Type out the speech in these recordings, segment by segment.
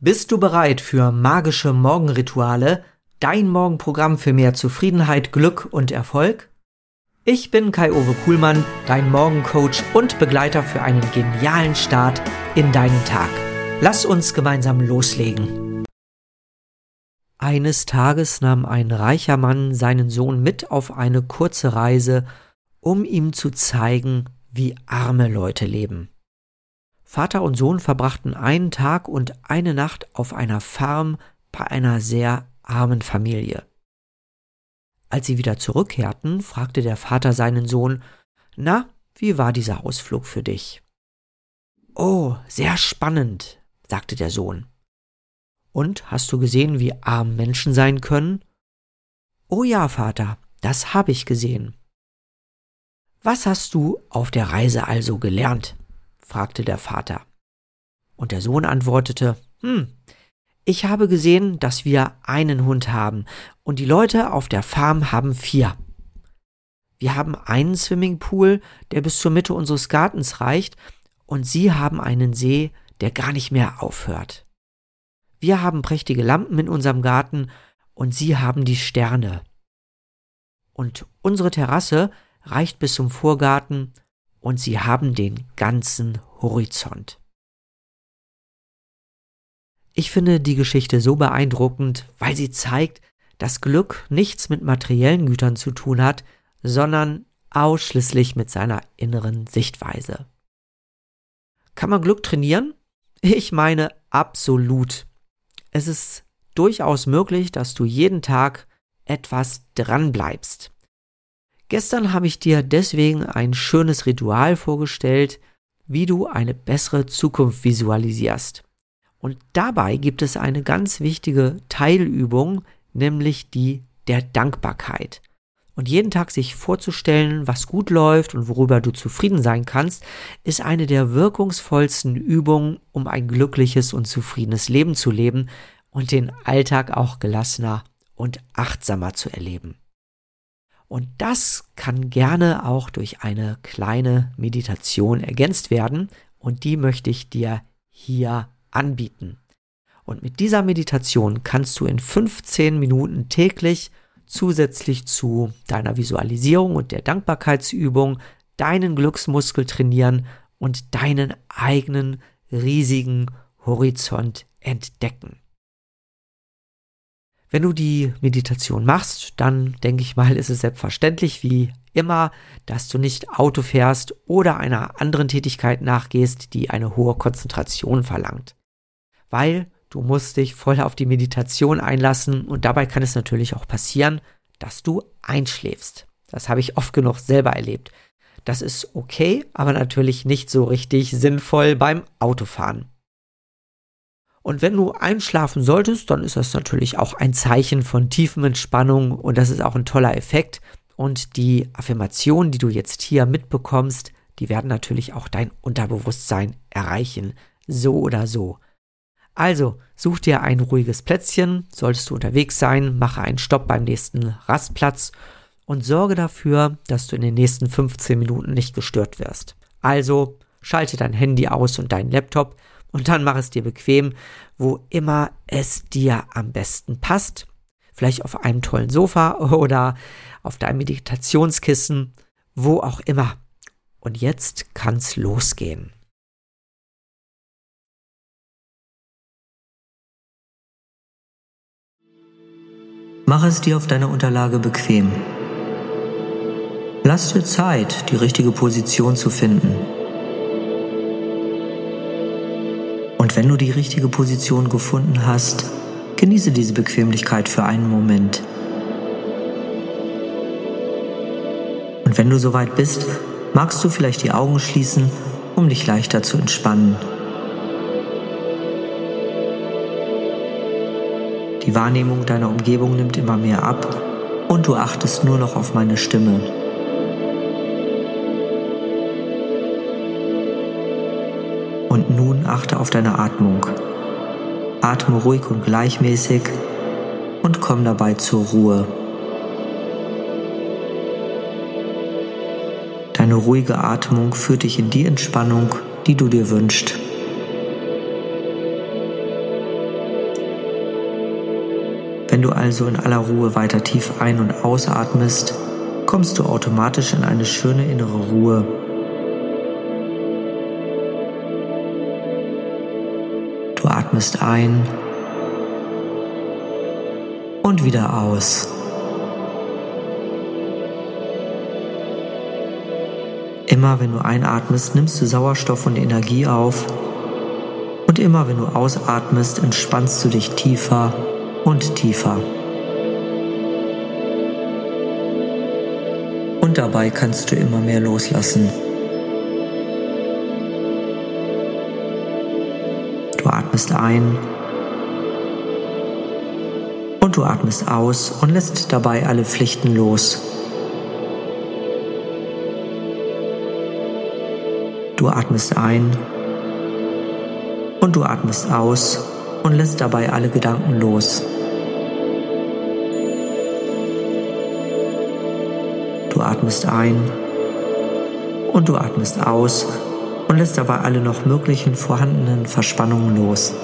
Bist du bereit für magische Morgenrituale, dein Morgenprogramm für mehr Zufriedenheit, Glück und Erfolg? Ich bin Kai-Uwe Kuhlmann, dein Morgencoach und Begleiter für einen genialen Start in deinen Tag. Lass uns gemeinsam loslegen. Eines Tages nahm ein reicher Mann seinen Sohn mit auf eine kurze Reise, um ihm zu zeigen, wie arme Leute leben. Vater und Sohn verbrachten einen Tag und eine Nacht auf einer Farm bei einer sehr armen Familie. Als sie wieder zurückkehrten, fragte der Vater seinen Sohn, Na, wie war dieser Ausflug für dich? Oh, sehr spannend, sagte der Sohn. Und hast du gesehen, wie arm Menschen sein können? Oh ja, Vater, das habe ich gesehen. Was hast du auf der Reise also gelernt? Fragte der Vater. Und der Sohn antwortete, hm, ich habe gesehen, dass wir einen Hund haben und die Leute auf der Farm haben vier. Wir haben einen Swimmingpool, der bis zur Mitte unseres Gartens reicht, und sie haben einen See, der gar nicht mehr aufhört. Wir haben prächtige Lampen in unserem Garten und sie haben die Sterne. Und unsere Terrasse reicht bis zum Vorgarten und sie haben den ganzen Horizont. Ich finde die Geschichte so beeindruckend, weil sie zeigt, dass Glück nichts mit materiellen Gütern zu tun hat, sondern ausschließlich mit seiner inneren Sichtweise. Kann man Glück trainieren? Ich meine absolut. Es ist durchaus möglich, dass du jeden Tag etwas dran bleibst. Gestern habe ich dir deswegen ein schönes Ritual vorgestellt, wie du eine bessere Zukunft visualisierst. Und dabei gibt es eine ganz wichtige Teilübung, nämlich die der Dankbarkeit. Und jeden Tag sich vorzustellen, was gut läuft und worüber du zufrieden sein kannst, ist eine der wirkungsvollsten Übungen, um ein glückliches und zufriedenes Leben zu leben und den Alltag auch gelassener und achtsamer zu erleben. Und das kann gerne auch durch eine kleine Meditation ergänzt werden und die möchte ich dir hier anbieten. Und mit dieser Meditation kannst du in 15 Minuten täglich zusätzlich zu deiner Visualisierung und der Dankbarkeitsübung deinen Glücksmuskel trainieren und deinen eigenen riesigen Horizont entdecken. Wenn du die Meditation machst, dann denke ich mal, ist es selbstverständlich wie immer, dass du nicht Auto fährst oder einer anderen Tätigkeit nachgehst, die eine hohe Konzentration verlangt. Weil du musst dich voll auf die Meditation einlassen und dabei kann es natürlich auch passieren, dass du einschläfst. Das habe ich oft genug selber erlebt. Das ist okay, aber natürlich nicht so richtig sinnvoll beim Autofahren. Und wenn du einschlafen solltest, dann ist das natürlich auch ein Zeichen von tiefen Entspannung und das ist auch ein toller Effekt. Und die Affirmationen, die du jetzt hier mitbekommst, die werden natürlich auch dein Unterbewusstsein erreichen, so oder so. Also, such dir ein ruhiges Plätzchen, solltest du unterwegs sein, mache einen Stopp beim nächsten Rastplatz und sorge dafür, dass du in den nächsten 15 Minuten nicht gestört wirst. Also, schalte dein Handy aus und deinen Laptop und dann mach es dir bequem, wo immer es dir am besten passt. Vielleicht auf einem tollen Sofa oder auf deinem Meditationskissen, wo auch immer. Und jetzt kann's losgehen. Mach es dir auf deiner Unterlage bequem. Lass dir Zeit, die richtige Position zu finden. Wenn du die richtige Position gefunden hast, genieße diese Bequemlichkeit für einen Moment. Und wenn du soweit bist, magst du vielleicht die Augen schließen, um dich leichter zu entspannen. Die Wahrnehmung deiner Umgebung nimmt immer mehr ab und du achtest nur noch auf meine Stimme. Nun achte auf deine Atmung. Atme ruhig und gleichmäßig und komm dabei zur Ruhe. Deine ruhige Atmung führt dich in die Entspannung, die du dir wünschst. Wenn du also in aller Ruhe weiter tief ein- und ausatmest, kommst du automatisch in eine schöne innere Ruhe. Atmest ein und wieder aus. Immer wenn du einatmest, nimmst du Sauerstoff und Energie auf. Und immer wenn du ausatmest, entspannst du dich tiefer und tiefer. Und dabei kannst du immer mehr loslassen. Atmest ein und du atmest aus und lässt dabei alle Pflichten los. Du atmest ein und du atmest aus und lässt dabei alle Gedanken los. Du atmest ein und du atmest aus und lässt dabei alle noch möglichen vorhandenen Verspannungen los.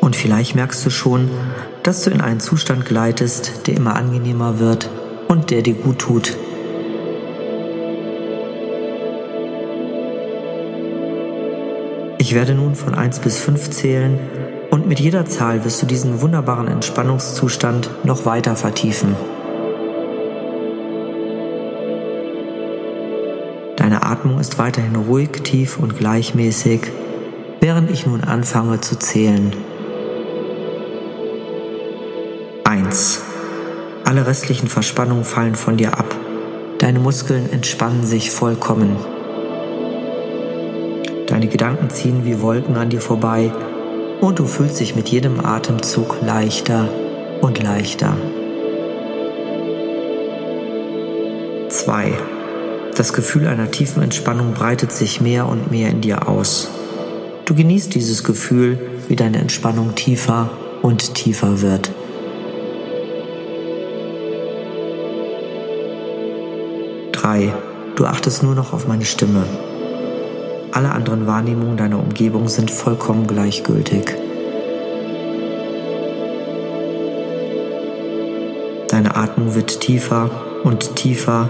Und vielleicht merkst du schon, dass du in einen Zustand gleitest, der immer angenehmer wird und der dir gut tut. Ich werde nun von 1 bis 5 zählen und mit jeder Zahl wirst du diesen wunderbaren Entspannungszustand noch weiter vertiefen. Atmung ist weiterhin ruhig, tief und gleichmäßig, während ich nun anfange zu zählen. 1. Alle restlichen Verspannungen fallen von dir ab. Deine Muskeln entspannen sich vollkommen. Deine Gedanken ziehen wie Wolken an dir vorbei und du fühlst dich mit jedem Atemzug leichter und leichter. 2. Das Gefühl einer tiefen Entspannung breitet sich mehr und mehr in dir aus. Du genießt dieses Gefühl, wie deine Entspannung tiefer und tiefer wird. 3. Du achtest nur noch auf meine Stimme. Alle anderen Wahrnehmungen deiner Umgebung sind vollkommen gleichgültig. Deine Atmung wird tiefer und tiefer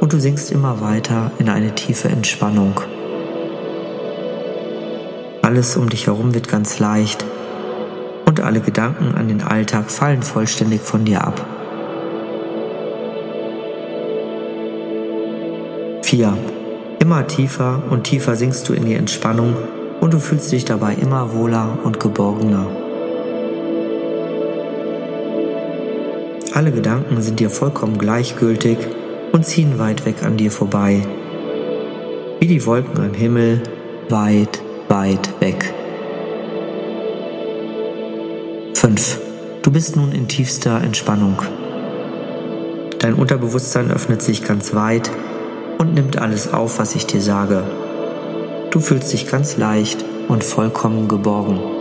und du sinkst immer weiter in eine tiefe Entspannung. Alles um dich herum wird ganz leicht und alle Gedanken an den Alltag fallen vollständig von dir ab. 4. Immer tiefer und tiefer sinkst du in die Entspannung und du fühlst dich dabei immer wohler und geborgener. Alle Gedanken sind dir vollkommen gleichgültig und ziehen weit weg an dir vorbei. Wie die Wolken am Himmel, weit, weit weg. 5. Du bist nun in tiefster Entspannung. Dein Unterbewusstsein öffnet sich ganz weit und nimmt alles auf, was ich dir sage. Du fühlst dich ganz leicht und vollkommen geborgen.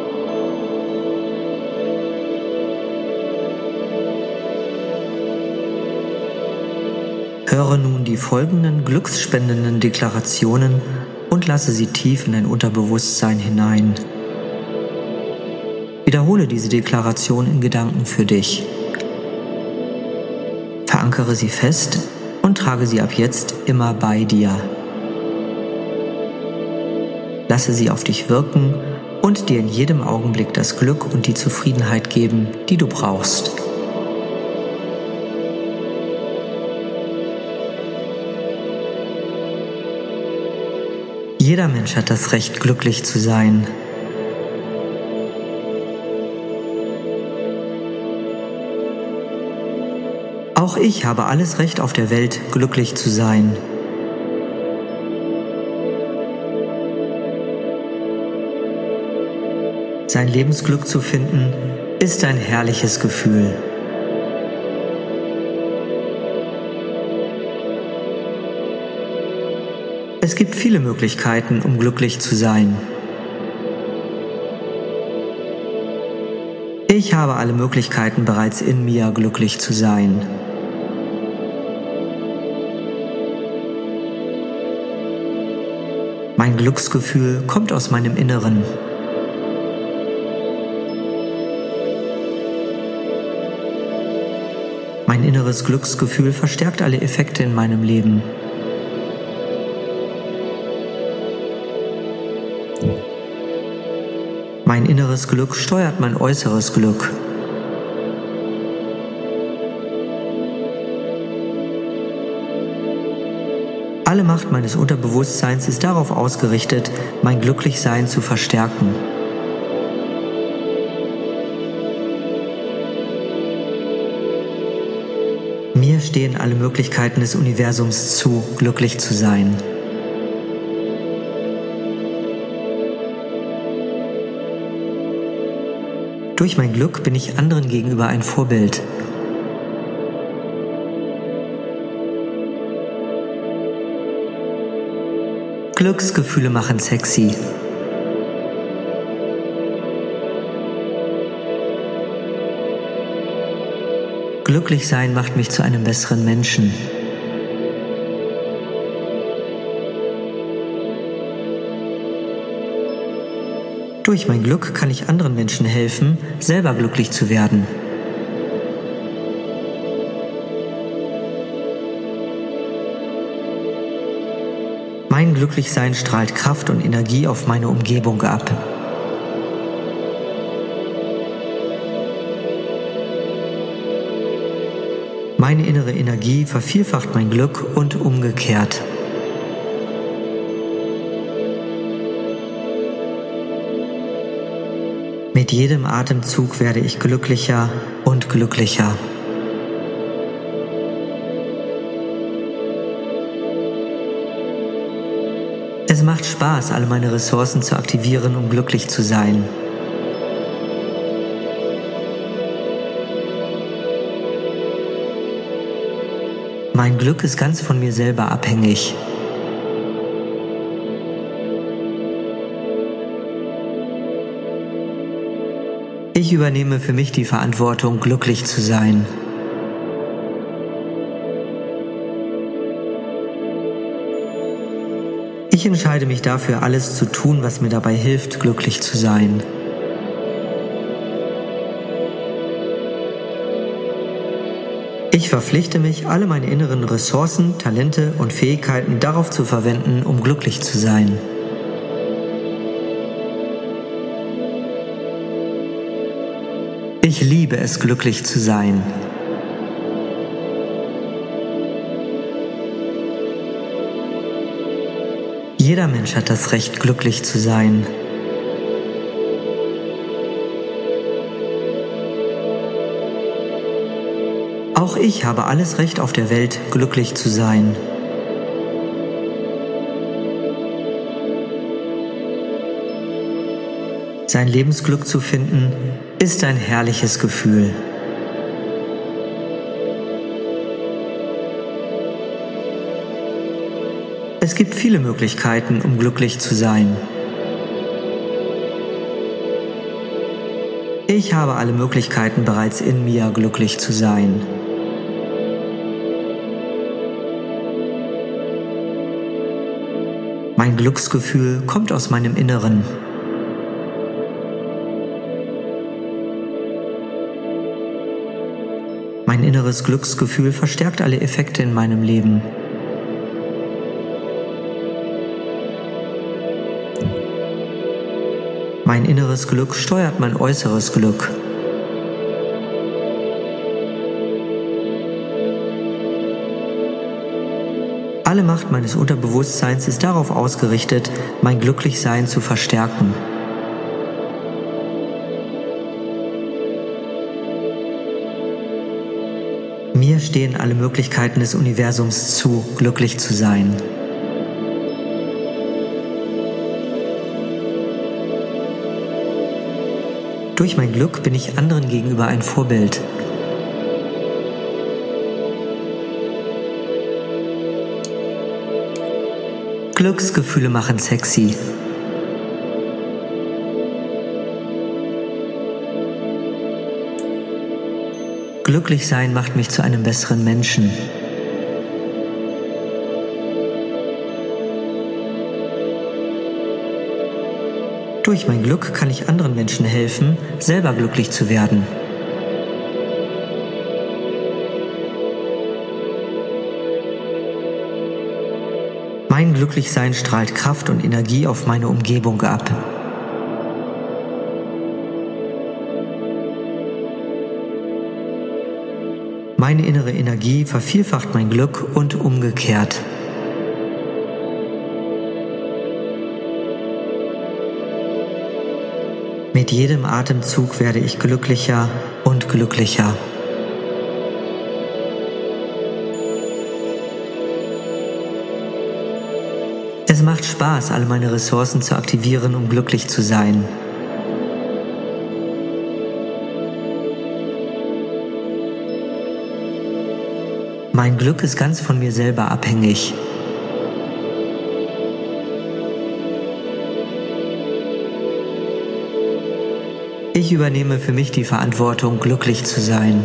Höre nun die folgenden glücksspendenden Deklarationen und lasse sie tief in dein Unterbewusstsein hinein. Wiederhole diese Deklaration in Gedanken für dich. Verankere sie fest und trage sie ab jetzt immer bei dir. Lasse sie auf dich wirken und dir in jedem Augenblick das Glück und die Zufriedenheit geben, die du brauchst. Jeder Mensch hat das Recht, glücklich zu sein. Auch ich habe alles Recht auf der Welt, glücklich zu sein. Sein Lebensglück zu finden, ist ein herrliches Gefühl. Es gibt viele Möglichkeiten, um glücklich zu sein. Ich habe alle Möglichkeiten bereits in mir, glücklich zu sein. Mein Glücksgefühl kommt aus meinem Inneren. Mein inneres Glücksgefühl verstärkt alle Effekte in meinem Leben. Mein inneres Glück steuert mein äußeres Glück. Alle Macht meines Unterbewusstseins ist darauf ausgerichtet, mein Glücklichsein zu verstärken. Mir stehen alle Möglichkeiten des Universums zu, glücklich zu sein. Durch mein Glück bin ich anderen gegenüber ein Vorbild. Glücksgefühle machen sexy. Glücklich sein macht mich zu einem besseren Menschen. Durch mein Glück kann ich anderen Menschen helfen, selber glücklich zu werden. Mein Glücklichsein strahlt Kraft und Energie auf meine Umgebung ab. Meine innere Energie vervielfacht mein Glück und umgekehrt. Mit jedem Atemzug werde ich glücklicher und glücklicher. Es macht Spaß, alle meine Ressourcen zu aktivieren, um glücklich zu sein. Mein Glück ist ganz von mir selber abhängig. Ich übernehme für mich die Verantwortung, glücklich zu sein. Ich entscheide mich dafür, alles zu tun, was mir dabei hilft, glücklich zu sein. Ich verpflichte mich, alle meine inneren Ressourcen, Talente und Fähigkeiten darauf zu verwenden, um glücklich zu sein. Ich liebe es, glücklich zu sein. Jeder Mensch hat das Recht, glücklich zu sein. Auch ich habe alles Recht auf der Welt, glücklich zu sein. Sein Lebensglück zu finden, ist ein herrliches Gefühl. Es gibt viele Möglichkeiten, um glücklich zu sein. Ich habe alle Möglichkeiten bereits in mir, glücklich zu sein. Mein Glücksgefühl kommt aus meinem Inneren. Mein inneres Glücksgefühl verstärkt alle Effekte in meinem Leben. Mein inneres Glück steuert mein äußeres Glück. Alle Macht meines Unterbewusstseins ist darauf ausgerichtet, mein Glücklichsein zu verstärken. Mir stehen alle Möglichkeiten des Universums zu, glücklich zu sein. Durch mein Glück bin ich anderen gegenüber ein Vorbild. Glücksgefühle machen sexy. Glücklich sein macht mich zu einem besseren Menschen. Durch mein Glück kann ich anderen Menschen helfen, selber glücklich zu werden. Mein Glücklichsein strahlt Kraft und Energie auf meine Umgebung ab. Meine innere Energie vervielfacht mein Glück und umgekehrt. Mit jedem Atemzug werde ich glücklicher und glücklicher. Es macht Spaß, all meine Ressourcen zu aktivieren, um glücklich zu sein. Mein Glück ist ganz von mir selber abhängig. Ich übernehme für mich die Verantwortung, glücklich zu sein.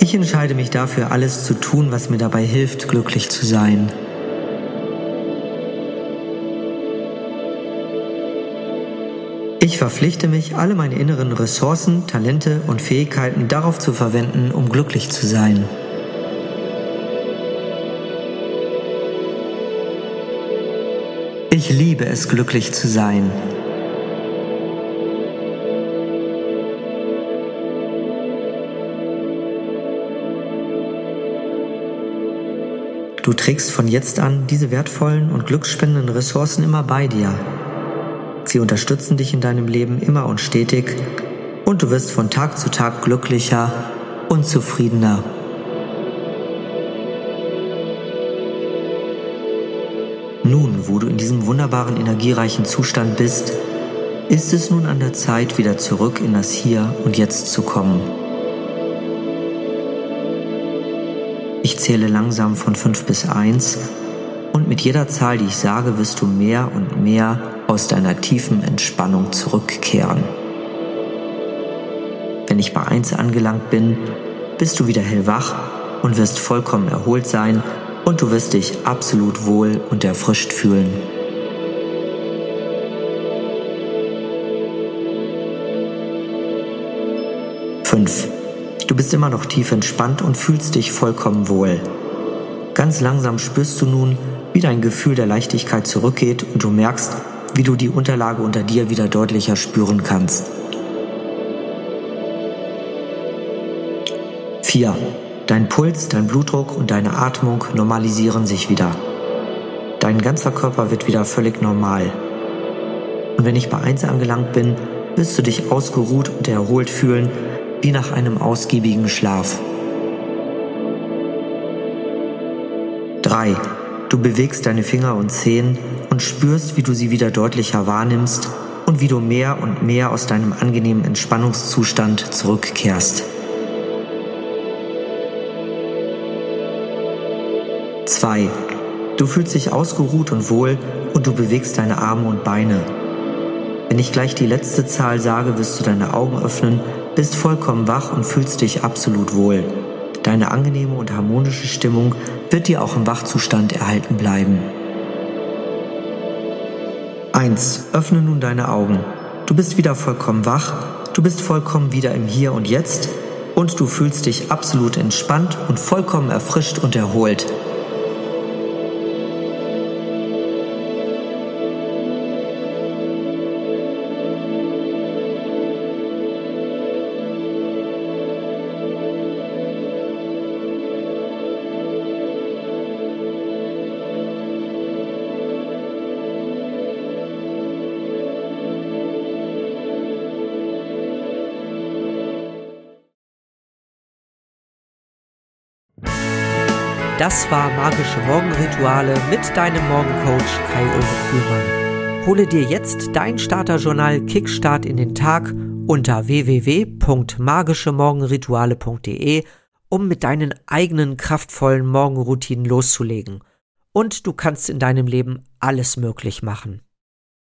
Ich entscheide mich dafür, alles zu tun, was mir dabei hilft, glücklich zu sein. Ich verpflichte mich, alle meine inneren Ressourcen, Talente und Fähigkeiten darauf zu verwenden, um glücklich zu sein. Ich liebe es, glücklich zu sein. Du trägst von jetzt an diese wertvollen und glücksspendenden Ressourcen immer bei dir. Sie unterstützen dich in deinem Leben immer und stetig und du wirst von Tag zu Tag glücklicher und zufriedener. Nun, wo du in diesem wunderbaren energiereichen Zustand bist, ist es nun an der Zeit, wieder zurück in das Hier und Jetzt zu kommen. Ich zähle langsam von 5 bis 1 und mit jeder Zahl, die ich sage, wirst du mehr und mehr aus deiner tiefen Entspannung zurückkehren. Wenn ich bei 1 angelangt bin, bist du wieder hellwach und wirst vollkommen erholt sein und du wirst dich absolut wohl und erfrischt fühlen. Fünf. Du bist immer noch tief entspannt und fühlst dich vollkommen wohl. Ganz langsam spürst du nun, wie dein Gefühl der Leichtigkeit zurückgeht und du merkst, wie du die Unterlage unter dir wieder deutlicher spüren kannst. 4. Dein Puls, dein Blutdruck und deine Atmung normalisieren sich wieder. Dein ganzer Körper wird wieder völlig normal. Und wenn ich bei 1 angelangt bin, wirst du dich ausgeruht und erholt fühlen, wie nach einem ausgiebigen Schlaf. 3. Du bewegst deine Finger und Zehen und spürst, wie du sie wieder deutlicher wahrnimmst und wie du mehr und mehr aus deinem angenehmen Entspannungszustand zurückkehrst. 2. Du fühlst dich ausgeruht und wohl und du bewegst deine Arme und Beine. Wenn ich gleich die letzte Zahl sage, wirst du deine Augen öffnen bist vollkommen wach und fühlst dich absolut wohl. Deine angenehme und harmonische Stimmung wird dir auch im Wachzustand erhalten bleiben. 1. Öffne nun deine Augen. Du bist wieder vollkommen wach, du bist vollkommen wieder im Hier und Jetzt und du fühlst dich absolut entspannt und vollkommen erfrischt und erholt. Das war Magische Morgenrituale mit deinem Morgencoach Kai-Uwe Kuhlmann. Hole dir jetzt dein Starterjournal Kickstart in den Tag unter www.magischemorgenrituale.de, um mit deinen eigenen kraftvollen Morgenroutinen loszulegen. Und du kannst in deinem Leben alles möglich machen.